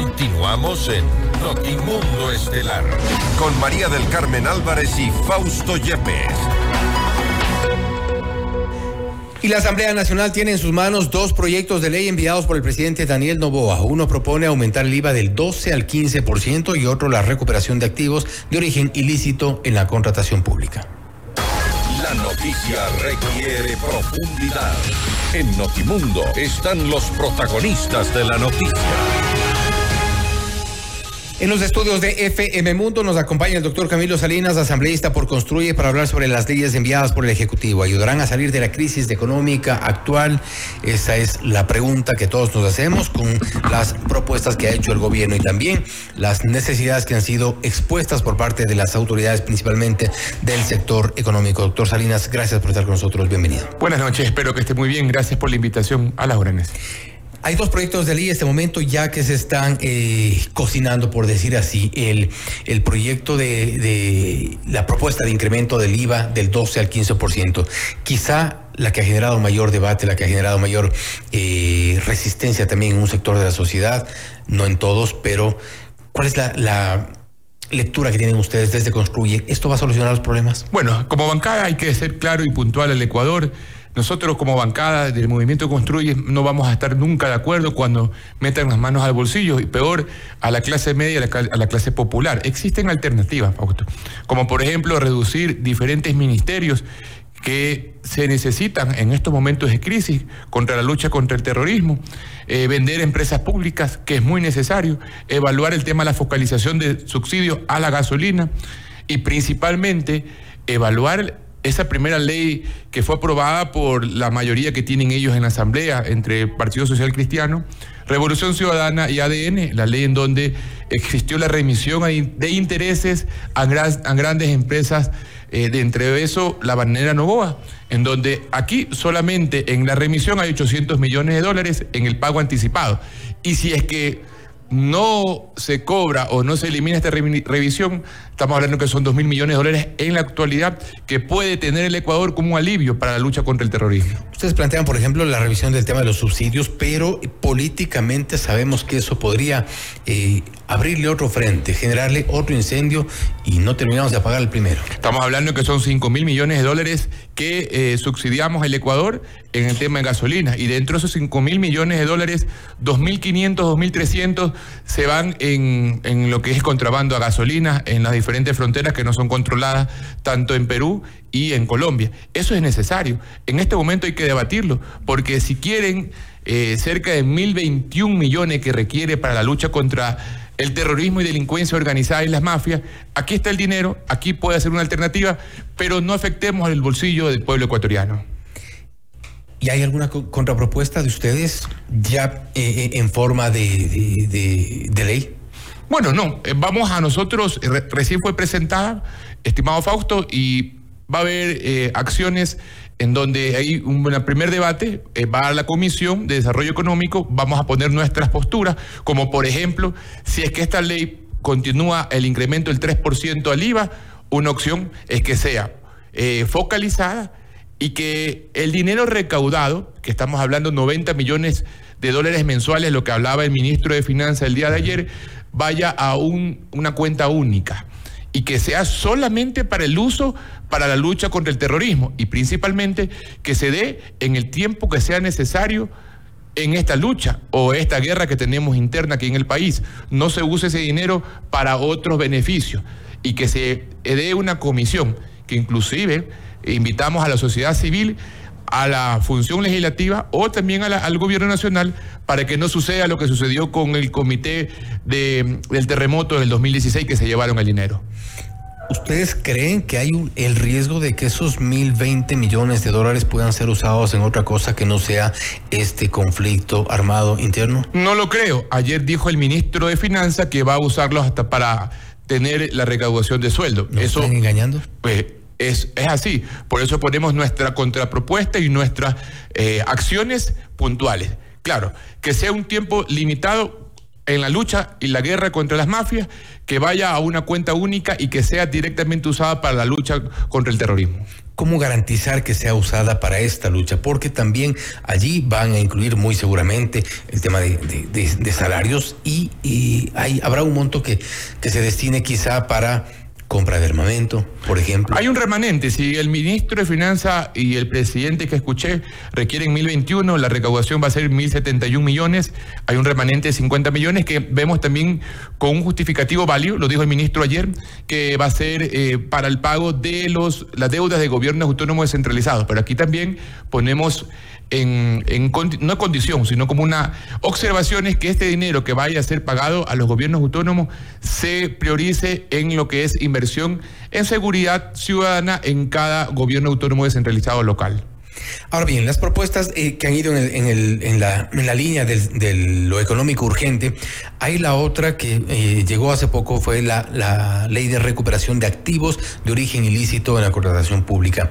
Continuamos en Notimundo Estelar con María del Carmen Álvarez y Fausto Yepes. Y la Asamblea Nacional tiene en sus manos dos proyectos de ley enviados por el presidente Daniel Novoa. Uno propone aumentar el IVA del 12 al 15% y otro la recuperación de activos de origen ilícito en la contratación pública. La noticia requiere profundidad. En Notimundo están los protagonistas de la noticia. En los estudios de FM Mundo nos acompaña el doctor Camilo Salinas, asambleísta por Construye, para hablar sobre las leyes enviadas por el Ejecutivo. ¿Ayudarán a salir de la crisis económica actual? Esa es la pregunta que todos nos hacemos con las propuestas que ha hecho el gobierno y también las necesidades que han sido expuestas por parte de las autoridades, principalmente del sector económico. Doctor Salinas, gracias por estar con nosotros. Bienvenido. Buenas noches, espero que esté muy bien. Gracias por la invitación a las órdenes. Hay dos proyectos de ley en este momento ya que se están eh, cocinando, por decir así, el, el proyecto de, la propuesta de incremento del IVA del 12 al 15%. Quizá la que ha generado mayor debate, la que ha generado mayor eh, resistencia también en un sector de la sociedad, no en todos, pero ¿cuál es la, la lectura que tienen ustedes desde Construye? ¿Esto va a solucionar los problemas? Bueno, como bancada hay que ser claro y puntual al Ecuador. Nosotros como bancada del movimiento Construye no vamos a estar nunca de acuerdo cuando metan las manos al bolsillo y peor a la clase media, a la, clase popular. Existen alternativas, como por ejemplo reducir diferentes ministerios que se necesitan en estos momentos de crisis contra la lucha contra el terrorismo, eh, vender empresas públicas, que es muy necesario, evaluar el tema de la focalización de subsidios a la gasolina y principalmente evaluar esa primera ley que fue aprobada por la mayoría que tienen ellos en la Asamblea, entre Partido Social Cristiano, Revolución Ciudadana y ADN, la ley en donde existió la remisión de intereses a, grandes empresas, eh, de entre eso la bandera Novoa, en donde aquí solamente en la remisión hay 800 millones de dólares en el pago anticipado. Y si es que no se cobra o no se elimina esta revisión, estamos hablando que son 2 mil millones de dólares en la actualidad que puede tener el Ecuador como un alivio para la lucha contra el terrorismo. Ustedes plantean, por ejemplo, la revisión del tema de los subsidios, pero políticamente sabemos que eso podría eh, abrirle otro frente, generarle otro incendio y no terminamos de apagar el primero. Estamos hablando que son 5 mil millones de dólares que eh, subsidiamos el Ecuador en el tema de gasolina y dentro de esos 5 mil millones de dólares, 2.500, 2.300 se van en, en, lo que es contrabando a gasolina en las diferentes fronteras que no son controladas tanto en Perú y en Colombia. Eso es necesario. En este momento hay que debatirlo porque si quieren eh, cerca de 1.021 millones que requiere para la lucha contra el terrorismo y delincuencia organizada y las mafias, aquí está el dinero, aquí puede ser una alternativa, pero no afectemos al bolsillo del pueblo ecuatoriano. ¿Y hay alguna contrapropuesta de ustedes ya eh, eh, en forma de, ley? Bueno, no, eh, vamos a nosotros, recién fue presentada, estimado Fausto, y va a haber acciones en donde hay un primer debate, eh, va a la Comisión de Desarrollo Económico, vamos a poner nuestras posturas, como por ejemplo, si es que esta ley continúa el incremento del 3% al IVA, una opción es que sea eh, focalizada y que el dinero recaudado, que estamos hablando 90 millones de dólares mensuales, lo que hablaba el ministro de Finanzas el día de ayer, vaya a una cuenta única y que sea solamente para el uso para la lucha contra el terrorismo y principalmente que se dé en el tiempo que sea necesario en esta lucha o esta guerra que tenemos interna aquí en el país. No se use ese dinero para otros beneficios y que se dé una comisión que inclusive invitamos a la sociedad civil a la función legislativa o también al gobierno nacional para que no suceda lo que sucedió con el comité del terremoto del 2016 que se llevaron el dinero. ¿Ustedes creen que hay el riesgo de que esos 1.020 millones de dólares puedan ser usados en otra cosa que no sea este conflicto armado interno? No lo creo. Ayer dijo el ministro de Finanzas que va a usarlos hasta para tener la recaudación de sueldo. Eso, están engañando? Pues es, es, así. Por eso ponemos nuestra contrapropuesta y nuestras eh, acciones puntuales. Claro, que sea un tiempo limitado en la lucha y la guerra contra las mafias, que vaya a una cuenta única y que sea directamente usada para la lucha contra el terrorismo. ¿Cómo garantizar que sea usada para esta lucha? Porque también allí van a incluir muy seguramente el tema de, salarios y, hay, habrá un monto que, que se destine quizá para compra de armamento, por ejemplo. Hay un remanente. Si el ministro de Finanzas y el presidente que escuché requieren 1021, la recaudación va a ser 1071 millones. Hay un remanente de 50 millones que vemos también con un justificativo válido, lo dijo el ministro ayer, que va a ser eh, para el pago de los, las deudas de gobiernos autónomos descentralizados. Pero aquí también ponemos en, en, no condición, sino como una observación es que este dinero que vaya a ser pagado a los gobiernos autónomos se priorice en lo que es inversión en seguridad ciudadana en cada gobierno autónomo descentralizado local. Ahora bien, las propuestas eh, que han ido en, la, en la, línea de lo económico urgente, hay la otra que eh, llegó hace poco, fue la, la ley de recuperación de activos de origen ilícito en la contratación pública.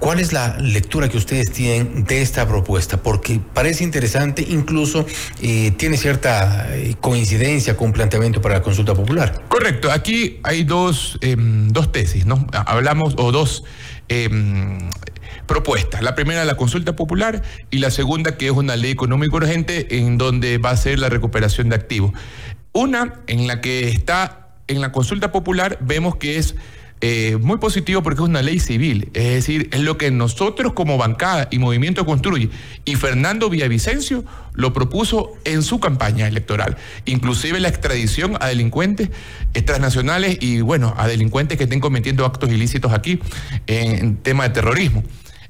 ¿Cuál es la lectura que ustedes tienen de esta propuesta? Porque parece interesante, incluso eh, tiene cierta eh, coincidencia con un planteamiento para la consulta popular. Correcto, aquí hay dos, em, dos tesis, ¿no? Hablamos, o dos em, propuestas. La primera, la consulta popular, y la segunda, que es una ley económica urgente en donde va a ser la recuperación de activos. Una en la que está en la consulta popular, vemos que es eh, muy positivo porque es una ley civil, es decir, es lo que nosotros como bancada y Movimiento Construye y Fernando Villavicencio lo propuso en su campaña electoral, inclusive la extradición a delincuentes transnacionales y bueno, a delincuentes que estén cometiendo actos ilícitos aquí en tema de terrorismo.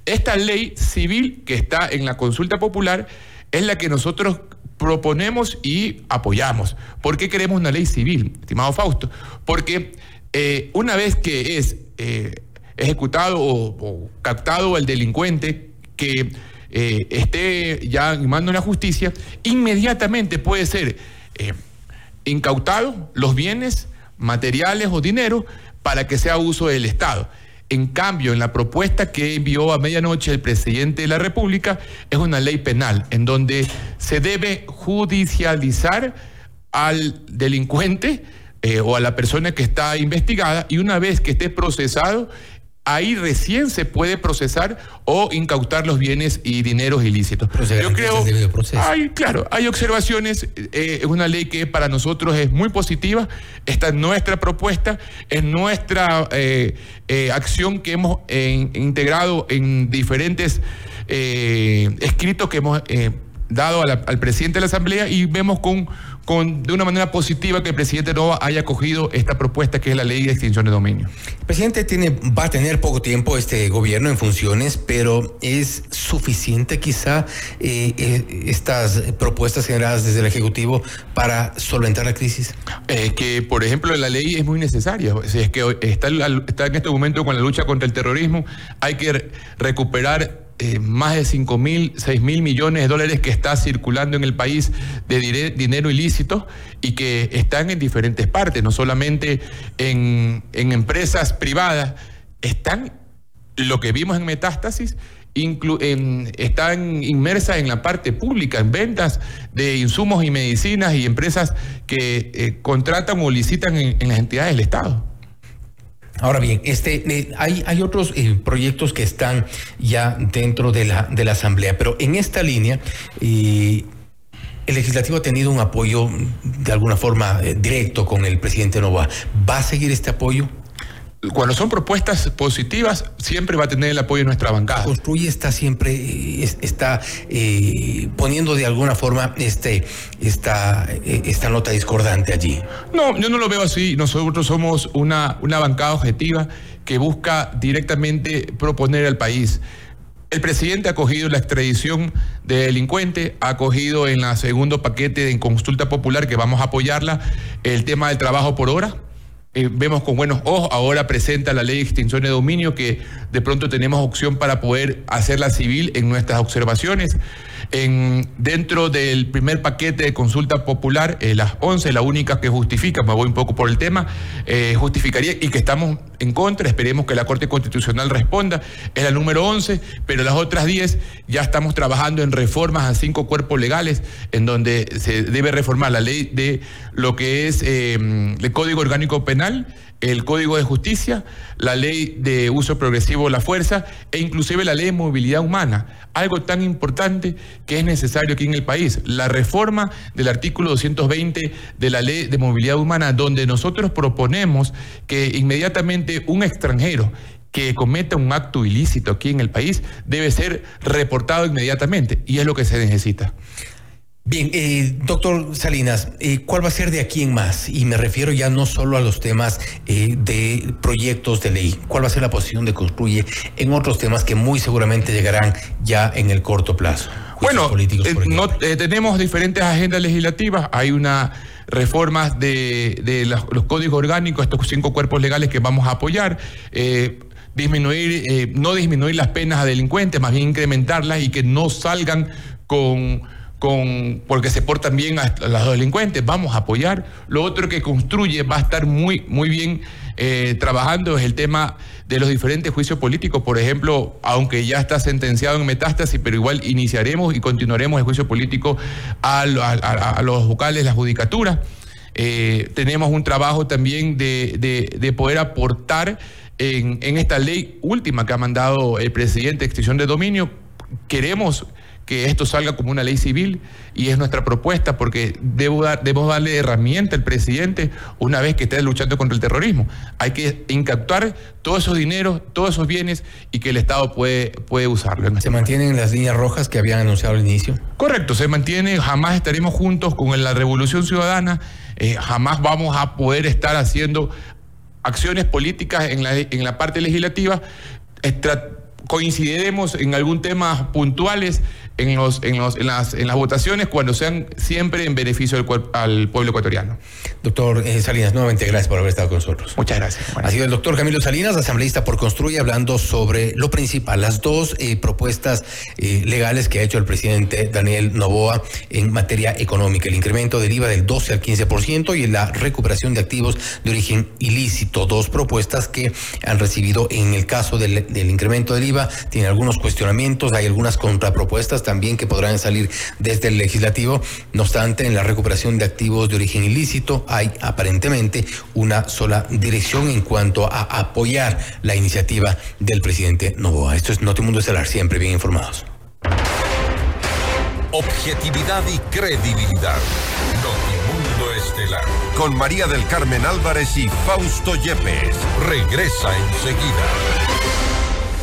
Esta ley civil que está en la consulta popular es la que nosotros proponemos y apoyamos. ¿Por qué queremos una ley civil, estimado Fausto? Porque eh, una vez que es eh, ejecutado o, captado el delincuente que eh, esté ya en la justicia, inmediatamente puede ser incautado los bienes materiales o dinero para que sea uso del Estado. En cambio, en la propuesta que envió a medianoche el presidente de la República, es una ley penal en donde se debe judicializar al delincuente eh, o a la persona que está investigada y una vez que esté procesado, ahí recién se puede procesar o incautar los bienes y dineros ilícitos. Yo creo, hay, claro, hay observaciones, eh, es una ley que para nosotros es muy positiva, esta es nuestra propuesta, es nuestra eh, acción que hemos integrado en diferentes escritos que hemos dado al presidente de la Asamblea y vemos con con, de una manera positiva que el presidente Nova haya acogido esta propuesta que es la ley de extinción de dominio. El presidente tiene, va a tener poco tiempo este gobierno en funciones, pero ¿es suficiente quizá eh, eh, estas propuestas generadas desde el Ejecutivo para solventar la crisis? Eh, que, por ejemplo, la ley es muy necesaria. Si es que está, está en este momento con la lucha contra el terrorismo, hay que recuperar eh, más de 5 mil, 6 mil millones de dólares que está circulando en el país de dinero ilícito y que están en diferentes partes, no solamente en, empresas privadas, están, lo que vimos en Metástasis, están inmersas en la parte pública, en ventas de insumos y medicinas y empresas que eh, contratan o licitan en las entidades del Estado. Ahora bien, este, eh, hay, hay otros eh, proyectos que están ya dentro de la, de la Asamblea, pero en esta línea eh, el legislativo ha tenido un apoyo de alguna forma directo con el presidente Nova. ¿Va a seguir este apoyo? Cuando son propuestas positivas, siempre va a tener el apoyo de nuestra bancada. Construye está siempre, está eh, poniendo de alguna forma este, esta, eh, esta nota discordante allí. No, yo no lo veo así. Nosotros somos una, una bancada objetiva que busca directamente proponer al país. El presidente ha cogido la extradición de delincuente, ha cogido en la segundo paquete de consulta popular que vamos a apoyarla el tema del trabajo por hora eh, vemos con buenos ojos, ahora presenta la ley de extinción de dominio que de pronto tenemos opción para poder hacerla civil en nuestras observaciones. En, dentro del primer paquete de consulta popular, eh, las 11, la única que justifica, me voy un poco por el tema, eh, justificaría y que estamos en contra, esperemos que la Corte Constitucional responda, es la número 11, pero las otras 10 ya estamos trabajando en reformas a cinco cuerpos legales, en donde se debe reformar la ley de lo que es em, el Código Orgánico Penal, el Código de Justicia, la ley de uso progresivo de la fuerza e inclusive la ley de movilidad humana, algo tan importante que es necesario aquí en el país, la reforma del artículo 220 de la ley de movilidad humana, donde nosotros proponemos que inmediatamente un extranjero que cometa un acto ilícito aquí en el país debe ser reportado inmediatamente y es lo que se necesita. Bien, eh, doctor Salinas, eh, ¿cuál va a ser de aquí en más? Y me refiero ya no solo a los temas eh, de proyectos de ley. ¿Cuál va a ser la posición de Construye en otros temas que muy seguramente llegarán ya en el corto plazo? Bueno, no, tenemos diferentes agendas legislativas. Hay una reformas de, de los, los, códigos orgánicos, estos cinco cuerpos legales que vamos a apoyar disminuir, no disminuir las penas a delincuentes, más bien incrementarlas y que no salgan con con, porque se portan bien a, los delincuentes, vamos a apoyar. Lo otro que construye va a estar muy, muy bien eh, trabajando es el tema de los diferentes juicios políticos. Por ejemplo, aunque ya está sentenciado en metástasis, pero igual iniciaremos y continuaremos el juicio político a, los vocales, la judicatura. Eh, tenemos un trabajo también de, poder aportar en, en, esta ley última que ha mandado el presidente de extinción de dominio. Queremos que esto salga como una ley civil y es nuestra propuesta porque debo dar, debemos darle herramienta al presidente una vez que esté luchando contra el terrorismo. Hay que incaptar todos esos dineros, todos esos bienes y que el Estado puede, puede usarlo. ¿Se este mantienen las líneas rojas que habían anunciado al inicio? Correcto, se mantiene, jamás estaremos juntos con la revolución ciudadana, eh, jamás vamos a poder estar haciendo acciones políticas en la, en la parte legislativa coincidiremos en algún tema puntuales en, los, en, los, en, las, en las votaciones cuando sean siempre en beneficio del, al pueblo ecuatoriano. Doctor eh, Salinas, nuevamente gracias por haber estado con nosotros. Muchas gracias. Ha sido el doctor Camilo Salinas, asambleísta por Construye, hablando sobre lo principal, las dos eh, propuestas eh, legales que ha hecho el presidente Daniel Novoa en materia económica, el incremento del IVA del 12 al 15% y la recuperación de activos de origen ilícito, dos propuestas que han recibido en el caso del, del incremento del IVA tiene algunos cuestionamientos, hay algunas contrapropuestas también que podrán salir desde el legislativo. No obstante, en la recuperación de activos de origen ilícito hay aparentemente una sola dirección en cuanto a apoyar la iniciativa del presidente Novoa. Esto es Notimundo Estelar, siempre bien informados. Objetividad y credibilidad. Notimundo Estelar. Con María del Carmen Álvarez y Fausto Yepes. Regresa enseguida.